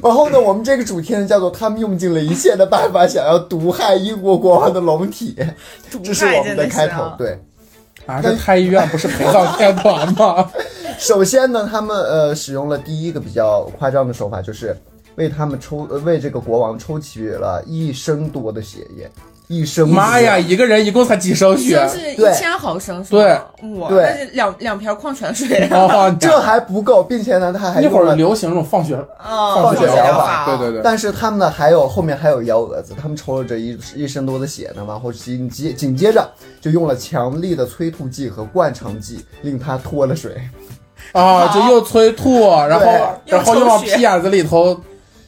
然后呢，我们这个主题呢叫做他们用尽了一切的办法想要毒害英国国王的龙体，这是我们的开头。对，啊，这太医院不是陪葬天团吗？*laughs* 首先呢，他们呃使用了第一个比较夸张的手法，就是为他们抽呃为这个国王抽取了一升多的血液，一升妈呀，一个人一共才几升血？就？是一千毫升是吗？哇，对。那是两两瓶矿泉水。哦，这还不够，并且呢，他还一会儿流行这种放血啊，放血疗法，对对对。但是他们呢，还有后面还有幺蛾子，他们抽了这一一升多的血呢，然后紧接紧接着就用了强力的催吐剂和灌肠剂，令他脱了水，啊，就又催吐，然后然后又往屁眼子里头，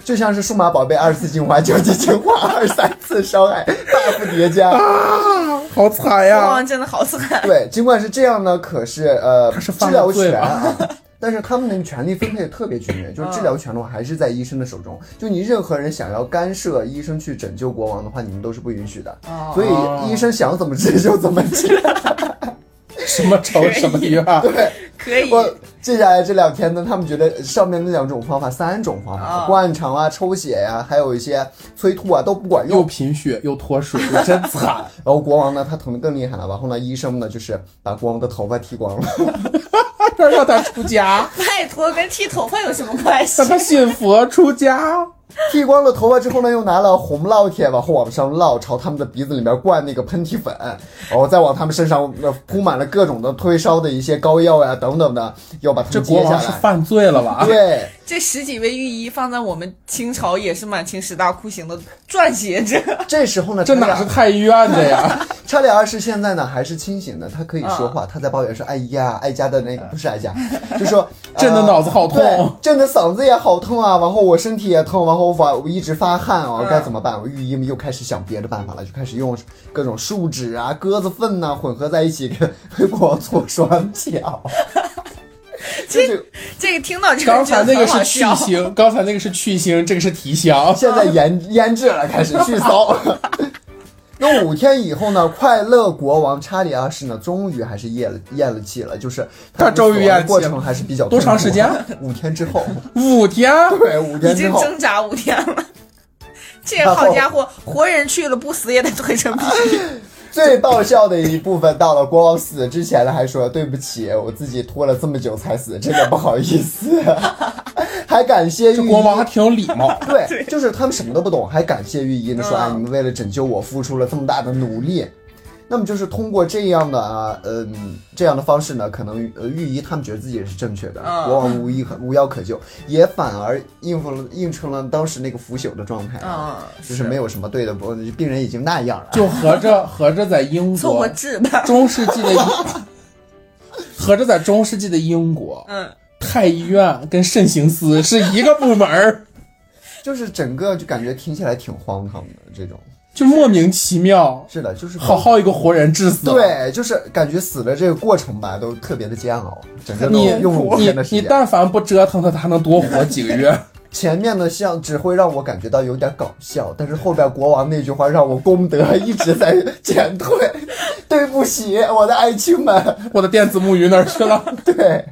就像是数码宝贝二次进化、九级进化、*laughs* 二三次伤害大幅叠加。啊，好惨国呀！王真的好惨。对，尽管是这样呢，可是呃，他是治疗权啊。*laughs* 但是他们的权力分配得特别均匀，*laughs* 就是治疗权的话还是在医生的手中。就你任何人想要干涉医生去拯救国王的话，你们都是不允许的。哦所以医生想怎么治就怎么治。什么仇什么怨？对，可以，我接下来这两天呢，他们觉得上面那两种方法，三种方法，啊灌肠啊、抽血呀、还有一些催吐啊，都不管用又。贫血又脱水，真惨！*laughs* 然后国王呢，他疼的更厉害了。然后呢，医生呢，就是把国王的头发剃光了。*laughs* 这让他出家，拜托，跟剃头发有什么关系让？他信佛出家。*laughs* 剃光了头发之后呢，又拿了红烙铁往后往上烙，朝他们的鼻子里面灌那个喷嚏粉，然后再往他们身上那铺满了各种的退烧的一些膏药呀等等的，要把他们接下国王是来。犯罪了吧？对，这十几位御医放在我们清朝也是满清十大酷刑的撰写者。*laughs* 这时候呢，这哪是太医院的呀？查理二世现在呢还是清醒的，他可以说话，他在抱怨说：“哎呀，哀家的那个不是哀家，*laughs* 就说 *laughs* 朕的脑子好痛对朕的嗓子也好痛啊，然后我身体也痛，然后我发我一直发汗啊，该怎么办？”我御医们又开始想别的办法了，就开始用各种树脂啊、鸽子粪呐、混合在一起给给国王搓双脚。*laughs* 这就这个听到这刚才那个是去腥，刚才那个是去腥，这个是提香。*laughs* 现在腌 *laughs* 腌制了，开始去骚。那五天以后呢，快乐国王查理二世呢，终于还是咽了咽了气了，就是他终于咽过程还是比较多长时间？五天之后，五天，对，五天之后，经挣扎五天了。这好家伙，活人去了不死也得推成皮。最爆笑的一部分到了国王死之前了，还说对不起，我自己拖了这么久才死，真的不好意思，*laughs* 还感谢御医这国王还挺有礼貌。对，就是他们什么都不懂，还感谢御医呢，说嗯哎，你们为了拯救我付出了这么大的努力。那么就是通过这样的啊，嗯，这样的方式呢，可能呃御医他们觉得自己也是正确的，嗯。国王无医可无药可救，也反而应付了应成了当时那个腐朽的状态，啊，就是没有什么对的不，病人已经那样了，就合着合着在英国治吧。中世纪的英，*laughs* 合着在中世纪的英国，嗯，太医院跟慎刑司是一个部门儿，就是整个就感觉听起来挺荒唐的这种。就莫名其妙，是的，就是好好一个活人致死。对，就是感觉死的这个过程吧，都特别的煎熬，整个都你用了的时间。但凡不折腾他，他还能多活几个月。*laughs* 前面的，像只会让我感觉到有点搞笑，但是后边国王那句话让我功德一直在减退。*laughs* 对不起，我的爱卿们。*laughs* 我的电子木鱼哪儿去了？对，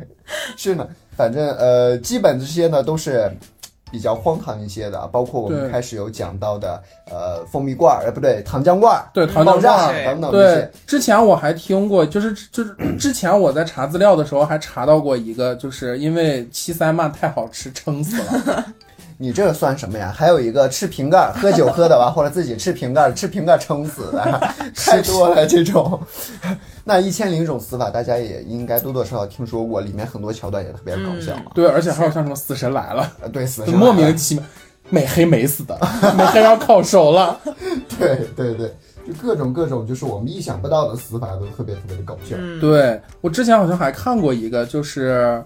是呢，反正呃，基本这些呢都是比较荒唐一些的，包括我们开始有讲到的呃蜂蜜罐儿，呃不对，糖浆罐儿，对糖浆罐儿等等这对。，之前我还听过，就是就是之前我在查资料的时候还查到过一个，就是因为七三鳗太好吃撑死了。你这个算什么呀？还有一个吃瓶盖儿喝酒喝的吧，或者自己吃瓶盖儿吃瓶盖儿撑死的，*laughs* 太多了这种。*laughs* 那一千零一种死法，大家也应该多多少少听说过，里面很多桥段也特别搞笑嘛。对，而且还有像什么死神来了，呃，对，死神莫名其妙，美黑美死的，美黑要烤熟了。*laughs* 对对对，就各种各种，就是我们意想不到的死法都特别特别的搞笑。嗯，对我之前好像还看过一个，就是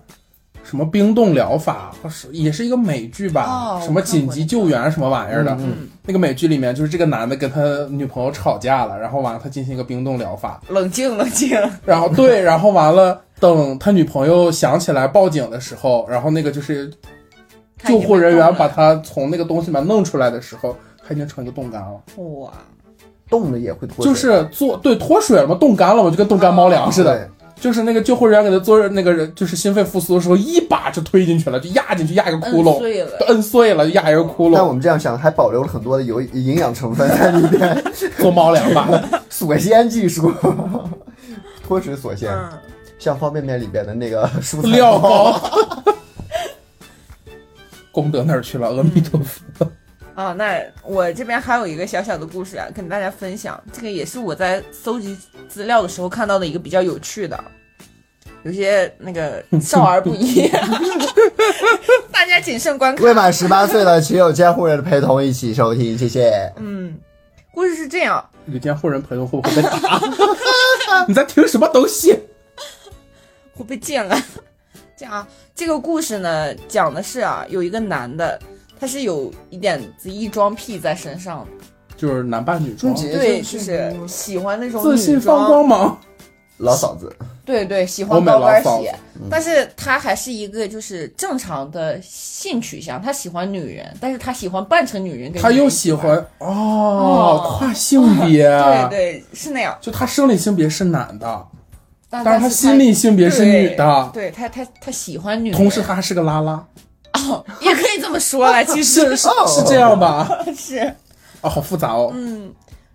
什么冰冻疗法，是也是一个美剧吧，哦什么紧急救援什么玩意儿的。嗯那个美剧里面，就是这个男的跟他女朋友吵架了，然后完了他进行一个冰冻疗法，冷静冷静。然后对，然后完了等他女朋友想起来报警的时候，然后那个就是救护人员把他从那个东西里面弄出来的时候，他已经成一个冻干了，哇，冻了也会脱水，就是做对脱水了嘛，冻干了嘛，就跟冻干猫粮似的。对就是那个救护人员给他做那个人，就是心肺复苏的时候，一把就推进去了，就压进去，压一个窟窿，摁碎了摁碎了，就压一个窟窿，但我们这样想，还保留了很多的有营养成分在里边，做猫粮吧。锁鲜技术，脱水锁鲜，嗯，像方便面里边的那个蔬菜料包，*laughs* 功德那儿去了？阿弥陀佛。啊，那我这边还有一个小小的故事啊，跟大家分享。这个也是我在搜集资料的时候看到的一个比较有趣的，有些那个少儿不宜，*laughs* 大家谨慎观看。未满十八岁的，请有监护人的陪同一起收听，谢谢。嗯，故事是这样，有监护人陪同会不会被打？*laughs* 你在听什么东西？会被禁了。*laughs* 这样啊，这个故事呢，讲的是啊，有一个男的，他是有一点子异装癖在身上的，就是男扮女装，也对，就就是喜欢那种自信女装放光芒。老嫂子，对对，喜欢高跟老嫂鞋，但是他还是一个就是正常的性取向，他喜欢女人，但是他喜欢扮成女人跟他又喜欢哦哦，跨性别，*laughs* 对对是那样，就他生理性别是男的，但但是他心理性别是女的，对他他他喜欢女，同时他还是个拉拉，哦也可以这么说了，*laughs* 其实是是是这样吧？*laughs* 是哦，好复杂哦。嗯，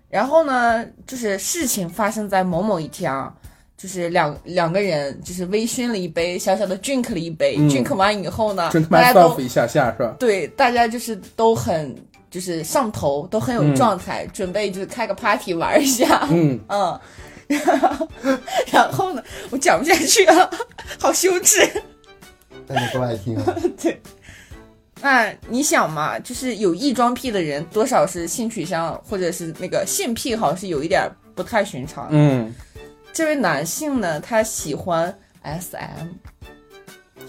然后呢，就是事情发生在某某一天啊。就是两两个人，就是微醺了一杯，小小的 drink 了一杯、嗯 d r i n k 完以后呢大家都一下下是吧？对，大家就是都很就是上头，都很有嗯状态，准备就是开个 party 玩一下。嗯，*laughs* 嗯，然后呢，我讲不下去了，好羞耻。大家都爱听啊。*laughs* 那你想嘛，就是有异装癖的人，多少是性取向或者是那个性癖好是有一点不太寻常。嗯，这位男性呢，他喜欢 SM。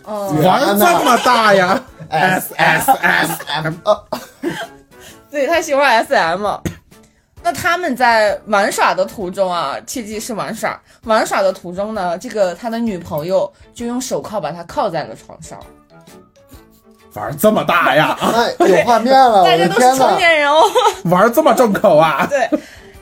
哦，玩儿这么大呀 *laughs* S S S M，哦，*laughs* 对他喜欢 SM。那他们在玩耍的途中啊，切记是玩耍。玩耍的途中呢，这个他的女朋友就用手铐把他铐在了床上。玩这么大呀，哎有画面了，我大家都是的天呐！成年人哦。玩这么重口啊？对，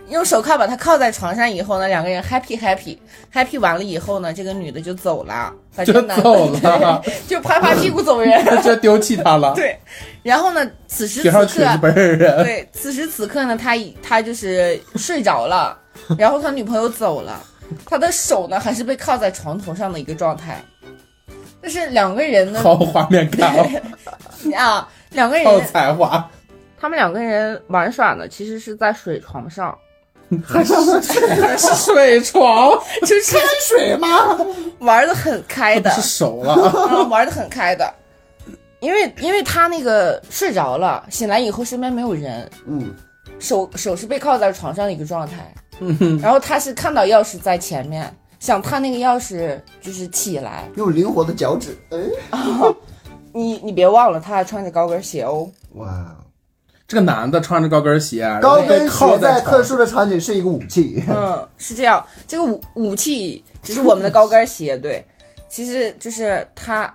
用手铐把他铐在床上以后呢，两个人 happy happy happy 完了以后呢，这个女的就走了，把这就个男的走了，就拍拍屁股走人。*laughs* 就丢弃他了，对，然后呢，此时此刻。对，此时此刻呢，他已他就是睡着了，然后他女朋友走了，他的手呢还是被铐在床头上的一个状态。但是两个人呢，好画面感哦，*laughs* 啊，两个人，才华，他们两个人玩耍呢，其实是在水床上，还是还是水床，就是水吗？玩的很开的，是熟了，啊，玩的很开的。因为因为他那个睡着了，醒来以后身边没有人，嗯，手手是被靠在床上的一个状态，嗯，然后他是看到钥匙在前面，想探那个钥匙就是起来。用灵活的脚趾，哎，*laughs* 你你别忘了，他还穿着高跟鞋哦。哇，这个男的穿着高跟鞋，高跟鞋在特殊的场景是一个武器。嗯，是这样，这个武武器就是我们的高跟鞋，对，其实就是他，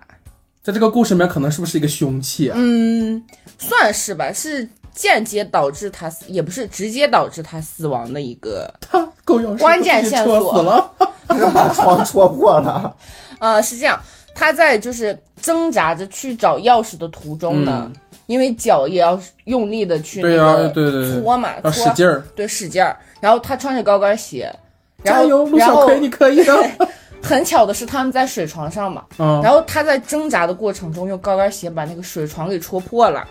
在这个故事里面，可能是不是一个凶器啊？嗯，算是吧，是间接导致他死，也不是直接导致他死亡的一个，他够用关键线索了，把床戳破了。*laughs* 呃，是这样，他在就是挣扎着去找钥匙的途中呢，嗯因为脚也要用力的去那对呀个对对对搓嘛，要搓使劲儿，对，使劲儿。然后他穿着高跟鞋，然后加油，陆然后小葵，你可以的。很巧的是他们在水床上嘛，嗯，然后他在挣扎的过程中用高跟鞋把那个水床给戳破了，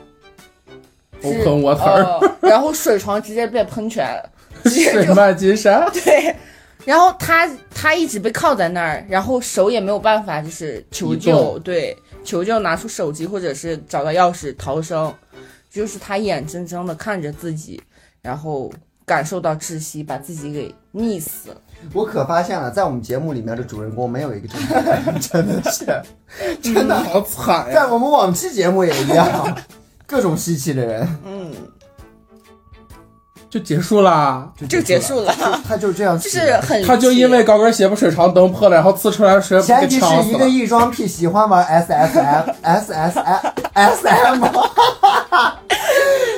*laughs* 是呃然后水床直接变喷泉，水漫金山。*laughs* 对。然后他他一直被铐在那儿，然后手也没有办法，就是求救，对，求救拿出手机或者是找到钥匙逃生，就是他眼睁睁的看着自己，然后感受到窒息，把自己给溺死了。我可发现了，在我们节目里面的主人公没有一个正常人，真的是，真的。好惨呀！在我们往期节目也一样，各种稀奇的人嗯，就结束啦。就结束了，他就这样就，是很他就因为高跟鞋把水床蹬破了，然后呲出来的水给前提是一个。异装癖，*laughs* *laughs* 喜欢玩 S S M S S S M，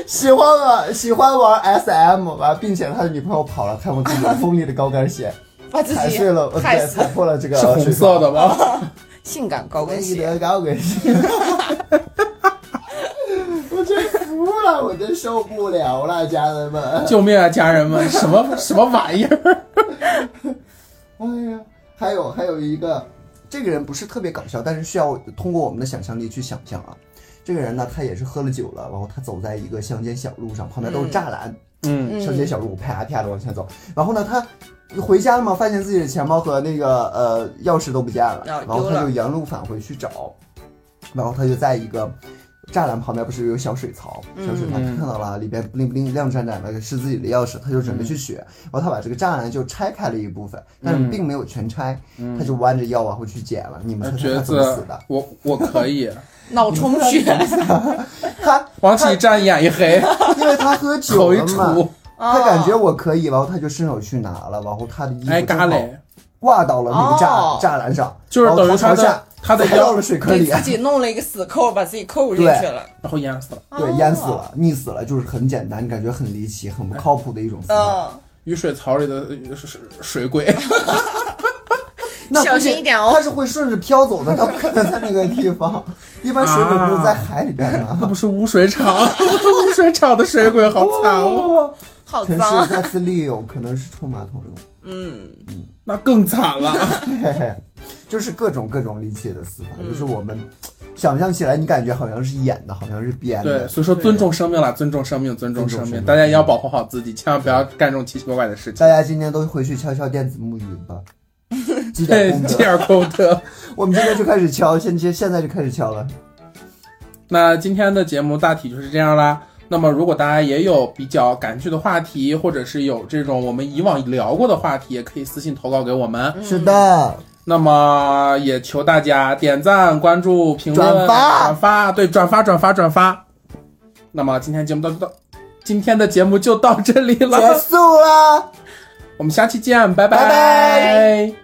喜欢玩喜欢玩 S M 完，并且他的女朋友跑了，看我自己锋利的高跟鞋，把自己踩碎了，呃对，踩，破了这个是红色的吗？*laughs* 性感高跟鞋。的高跟鞋。我真服了，我真受不了了，家人们。救命啊，家人们！什么什么玩意儿？*laughs* 哎呀，还有还有一个，这个人不是特别搞笑，但是需要通过我们的想象力去想象啊。这个人呢，他也是喝了酒了，然后他走在一个乡间小路上，旁边都是栅栏，嗯，乡间小路啪啪的往前走。然后呢，他回家了嘛，发现自己的钱包和那个呃钥匙都不见了，啊然后他就原路返回去找，然后他就在一个。栅栏旁边不是有小水槽，小水槽嗯看到了里边不灵不灵亮闪闪的是自己的钥匙，他就准备去取，然后他把这个栅栏就拆开了一部分，但是嗯并没有全拆，他就弯着腰往回去捡了。你们猜猜他怎么死的？，我我可以。*laughs* 脑充血，*laughs* 他 *laughs* 往起一站，眼一黑，因为他喝酒口一了嘛，他感觉我可以，然后他就伸手去拿了，然后他的衣服挂到了那个栅哦。栅栏上，就是然后等于他的他朝下他的腰踩到了，水坑里，给自己弄了一个死扣，把自己扣进去了。然后淹死了。对，淹死了，溺死了，就是很简单，感觉很离奇、很不靠谱的一种死法。嗯，雨水槽里的呃是是水鬼，*laughs* 小心一点哦它是会顺着飘走的，它不可能在那个地方。*laughs* 一般水鬼不是在海里边那吗？不是污水厂，*laughs* 污水厂的水鬼好惨哦，好城脏再次利用，可能是冲马桶用。嗯嗯，那更惨了。嘿嘿，就是各种各种离奇的死法，嗯就是我们想象起来，你感觉好像是演的，好像是编对，的。所以说尊重生命啦，尊重生命，尊重生命，大家也要保护好自己，千万不要干这种奇奇怪怪的事情大。家今天都回去敲敲电子木鱼吧，积点对，*laughs* 功德。这样功德。我们今天就开始敲，现现现在就开始敲了。那今天的节目大体就是这样啦。那么，如果大家也有比较感兴趣的话题，或者是有这种我们以往聊过的话题，也可以私信投稿给我们。是的，那么，也求大家点赞、关注、评论、转发转发，对，转发、转发、转发。那么，今天节目到到，今天的节目就到这里了，结束了。我们下期见，拜拜拜